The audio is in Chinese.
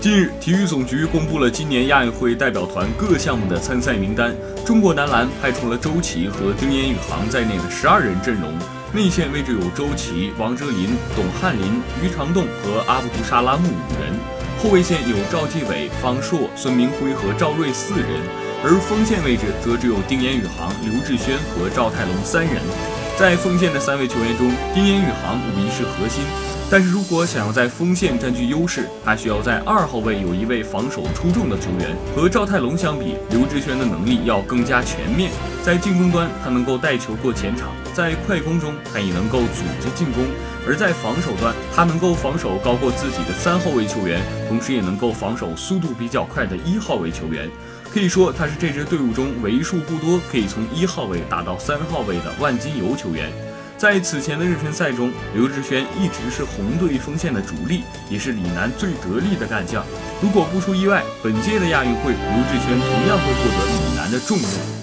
近日，体育总局公布了今年亚运会代表团各项目的参赛名单。中国男篮派出了周琦和丁彦雨航在内的十二人阵容，内线位置有周琦、王哲林、董翰林、于长栋和阿布杜沙拉木五人；后卫线有赵继伟、方硕、孙铭徽和赵睿四人；而锋线位置则只有丁彦雨航、刘志轩和赵泰龙三人。在锋线的三位球员中，丁彦雨航无疑是核心。但是如果想要在锋线占据优势，他需要在二号位有一位防守出众的球员。和赵泰龙相比，刘志轩的能力要更加全面。在进攻端，他能够带球过前场；在快攻中，他也能够组织进攻；而在防守端，他能够防守高过自己的三号位球员，同时也能够防守速度比较快的一号位球员。可以说，他是这支队伍中为数不多可以从一号位打到三号位的万金油球员。在此前的热身赛中，刘志轩一直是红队锋线的主力，也是李楠最得力的干将。如果不出意外，本届的亚运会，刘志轩同样会获得李楠的重用。